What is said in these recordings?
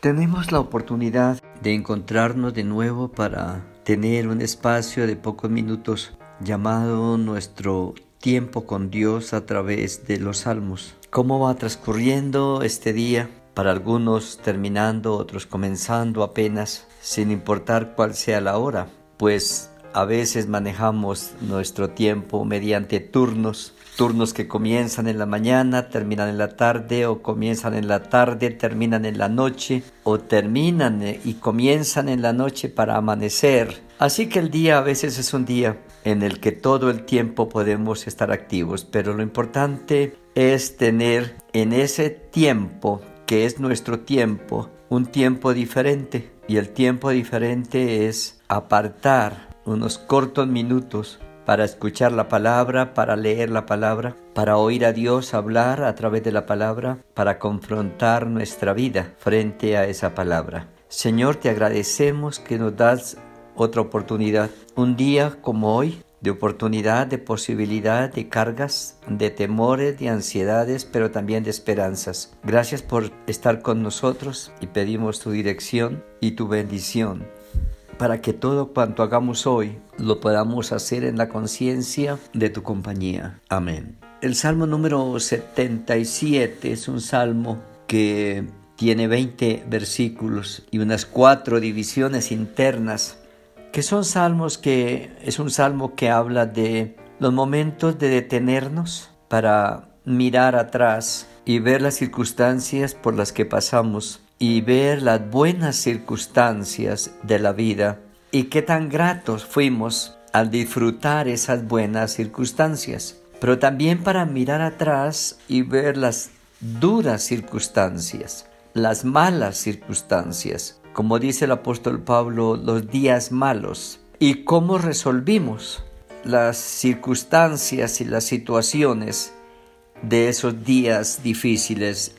Tenemos la oportunidad de encontrarnos de nuevo para tener un espacio de pocos minutos llamado nuestro tiempo con Dios a través de los salmos. ¿Cómo va transcurriendo este día? Para algunos terminando, otros comenzando apenas, sin importar cuál sea la hora, pues a veces manejamos nuestro tiempo mediante turnos, turnos que comienzan en la mañana, terminan en la tarde, o comienzan en la tarde, terminan en la noche, o terminan eh, y comienzan en la noche para amanecer. Así que el día a veces es un día en el que todo el tiempo podemos estar activos, pero lo importante es tener en ese tiempo, que es nuestro tiempo, un tiempo diferente. Y el tiempo diferente es apartar unos cortos minutos para escuchar la palabra, para leer la palabra, para oír a Dios hablar a través de la palabra, para confrontar nuestra vida frente a esa palabra. Señor, te agradecemos que nos das otra oportunidad, un día como hoy, de oportunidad, de posibilidad, de cargas, de temores, de ansiedades, pero también de esperanzas. Gracias por estar con nosotros y pedimos tu dirección y tu bendición para que todo cuanto hagamos hoy lo podamos hacer en la conciencia de tu compañía. Amén. El Salmo número 77 es un salmo que tiene 20 versículos y unas cuatro divisiones internas, que son salmos que es un salmo que habla de los momentos de detenernos para mirar atrás y ver las circunstancias por las que pasamos y ver las buenas circunstancias de la vida y qué tan gratos fuimos al disfrutar esas buenas circunstancias, pero también para mirar atrás y ver las duras circunstancias, las malas circunstancias, como dice el apóstol Pablo, los días malos, y cómo resolvimos las circunstancias y las situaciones de esos días difíciles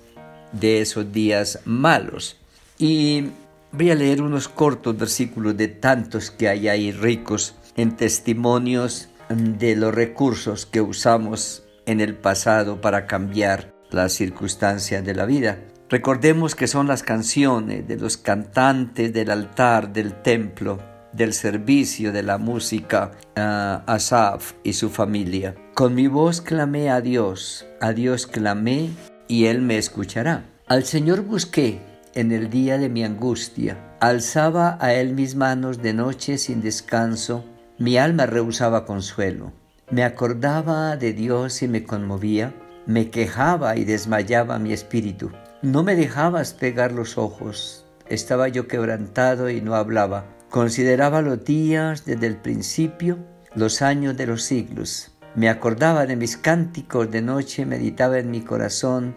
de esos días malos. Y voy a leer unos cortos versículos de tantos que hay ahí ricos en testimonios de los recursos que usamos en el pasado para cambiar las circunstancias de la vida. Recordemos que son las canciones de los cantantes del altar, del templo, del servicio, de la música, a Asaf y su familia. Con mi voz clamé a Dios, a Dios clamé y Él me escuchará. Al Señor busqué en el día de mi angustia, alzaba a Él mis manos de noche sin descanso, mi alma rehusaba consuelo. Me acordaba de Dios y me conmovía, me quejaba y desmayaba mi espíritu. No me dejabas pegar los ojos, estaba yo quebrantado y no hablaba. Consideraba los días desde el principio, los años de los siglos. Me acordaba de mis cánticos de noche, meditaba en mi corazón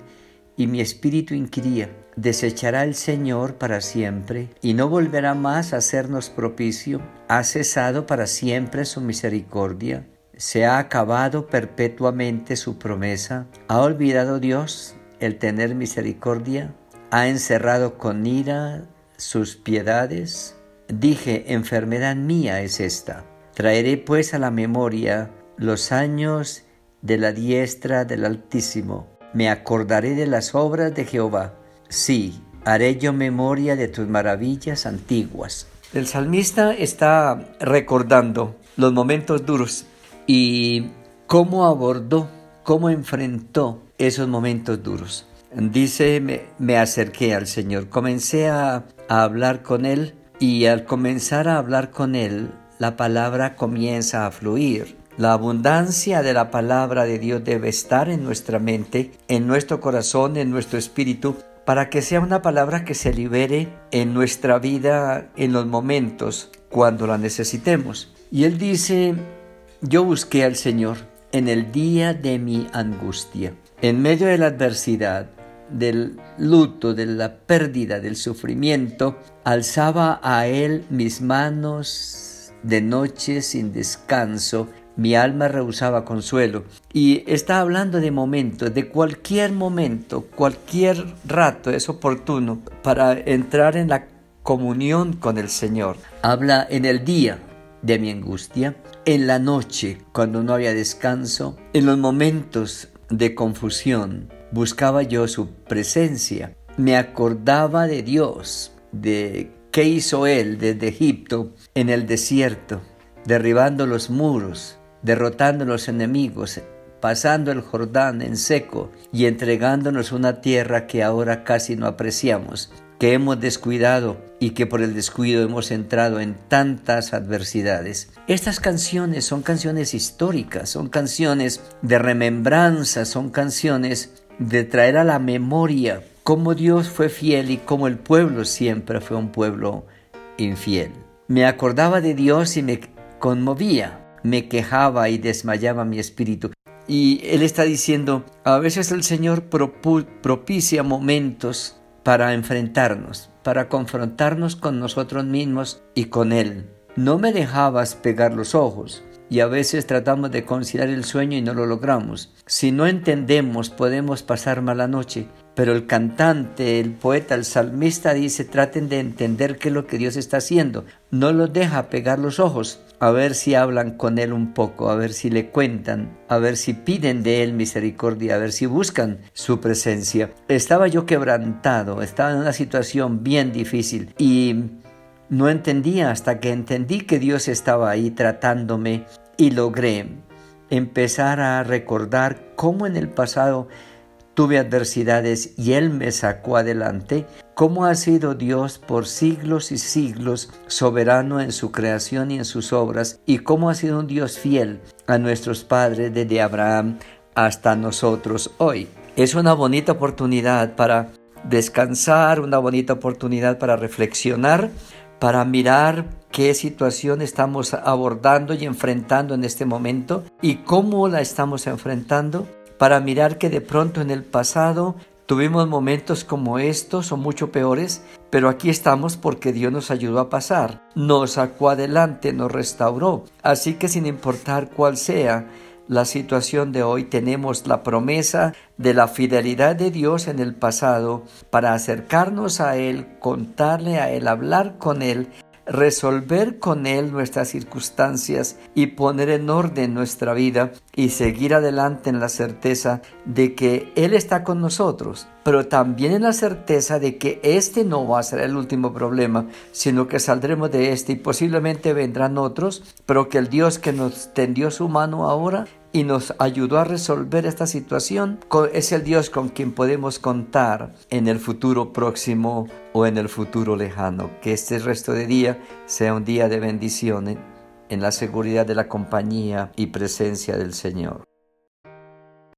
y mi espíritu inquiría. ¿Desechará el Señor para siempre y no volverá más a hacernos propicio? ¿Ha cesado para siempre su misericordia? ¿Se ha acabado perpetuamente su promesa? ¿Ha olvidado Dios el tener misericordia? ¿Ha encerrado con ira sus piedades? Dije, enfermedad mía es esta. Traeré pues a la memoria los años de la diestra del Altísimo. Me acordaré de las obras de Jehová. Sí, haré yo memoria de tus maravillas antiguas. El salmista está recordando los momentos duros y cómo abordó, cómo enfrentó esos momentos duros. Dice, me, acerqué al Señor, comencé a hablar con Él y al comenzar a hablar con Él, la palabra comienza a fluir. La abundancia de la palabra de Dios debe estar en nuestra mente, en nuestro corazón, en nuestro espíritu, para que sea una palabra que se libere en nuestra vida en los momentos cuando la necesitemos. Y él dice, yo busqué al Señor en el día de mi angustia, en medio de la adversidad, del luto, de la pérdida, del sufrimiento, alzaba a Él mis manos de noche sin descanso mi alma rehusaba consuelo. Y está hablando de momentos, de cualquier momento, cualquier rato es oportuno para entrar en la comunión con el Señor. Habla en el día de mi angustia, en la noche cuando no había descanso, en los momentos de confusión. Buscaba yo su presencia me acordaba de Dios, de qué hizo Él desde Egipto en el desierto, derribando los muros, derrotando los enemigos, pasando el Jordán en seco y entregándonos una tierra que ahora casi no apreciamos, que hemos descuidado y que por el descuido hemos entrado en tantas adversidades. Estas canciones son canciones históricas, son canciones de remembranza, son canciones de traer a la memoria cómo Dios fue fiel y cómo el pueblo siempre fue un pueblo infiel. Me acordaba de Dios y me conmovía, me quejaba y desmayaba mi espíritu. Y Él está diciendo, a veces el Señor propicia momentos para enfrentarnos, para confrontarnos con nosotros mismos y con Él. No me dejabas pegar los ojos, y a veces tratamos de conciliar el sueño y no lo logramos. Si no entendemos podemos pasar mala noche, pero el cantante, el poeta, el salmista dice traten de entender qué es lo que Dios está haciendo. No los deja pegar los ojos, a ver si hablan con Él un poco, a ver si le cuentan, a ver si piden de Él misericordia, a ver si buscan su presencia. Estaba yo quebrantado, estaba en una situación bien difícil y no entendía hasta que entendí que Dios estaba ahí tratándome y logré empezar a recordar cómo en el pasado tuve adversidades y Él me sacó adelante, cómo ha sido Dios por siglos y siglos soberano en su creación y en sus obras, y cómo ha sido un Dios fiel a nuestros padres desde Abraham hasta nosotros hoy. Es una bonita oportunidad para descansar, una bonita oportunidad para reflexionar, para mirar qué situación estamos abordando y enfrentando en este momento y cómo la estamos enfrentando, para mirar que de pronto en el pasado tuvimos momentos como estos o mucho peores, pero aquí estamos porque Dios nos ayudó a pasar, nos sacó adelante, nos restauró. Así que sin importar cuál sea la situación de hoy, tenemos la promesa de la fidelidad de Dios en el pasado para acercarnos a Él, contarle a Él, hablar con Él resolver con Él nuestras circunstancias y poner en orden nuestra vida y seguir adelante en la certeza de que Él está con nosotros, pero también en la certeza de que este no va a ser el último problema, sino que saldremos de este y posiblemente vendrán otros, pero que el Dios que nos tendió su mano ahora y nos ayudó a resolver esta situación, es el Dios con quien podemos contar en el futuro próximo o en el futuro lejano. Que este resto de día sea un día de bendiciones en la seguridad de la compañía y presencia del Señor.